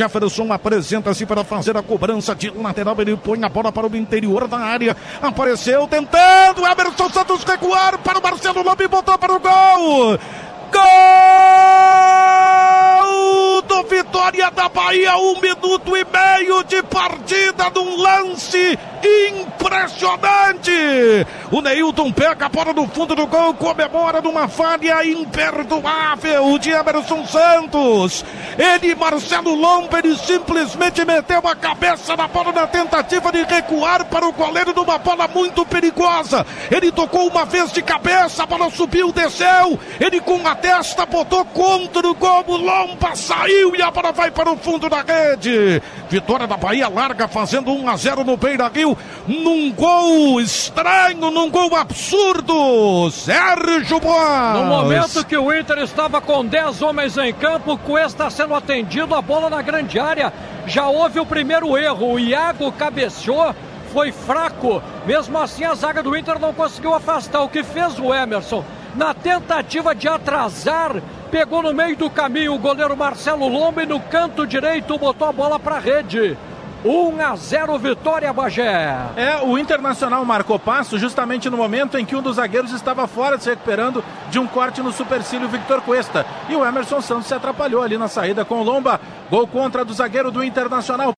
Jefferson apresenta-se para fazer a cobrança de lateral. Ele põe a bola para o interior da área. Apareceu tentando. Emerson Santos recuar para o Marcelo Lombi. Botou para o gol. Gol Vitória da Bahia, um minuto e meio de partida num lance impressionante. O Neilton pega a bola no fundo do gol, comemora numa falha imperdoável de Emerson Santos. Ele, Marcelo Lomba, ele simplesmente meteu a cabeça na bola na tentativa de recuar para o goleiro numa bola muito perigosa. Ele tocou uma vez de cabeça, a bola subiu, desceu. Ele com a testa botou contra o gol, o Lomba saiu e a bola vai para o fundo da rede. Vitória da Bahia larga fazendo 1 a 0 no Beira Rio, num gol estranho, num gol absurdo. Sérgio Boas. No momento que o Inter estava com 10 homens em campo, Cuesta sendo atendido, a bola na grande área. Já houve o primeiro erro, o Iago cabeceou foi fraco. Mesmo assim, a zaga do Inter não conseguiu afastar. O que fez o Emerson? Na tentativa de atrasar, pegou no meio do caminho o goleiro Marcelo Lomba e no canto direito botou a bola para a rede. 1 a 0 vitória Bagé. É, o Internacional marcou passo justamente no momento em que um dos zagueiros estava fora se recuperando de um corte no supercílio Victor Cuesta. E o Emerson Santos se atrapalhou ali na saída com o Lomba. Gol contra do zagueiro do Internacional.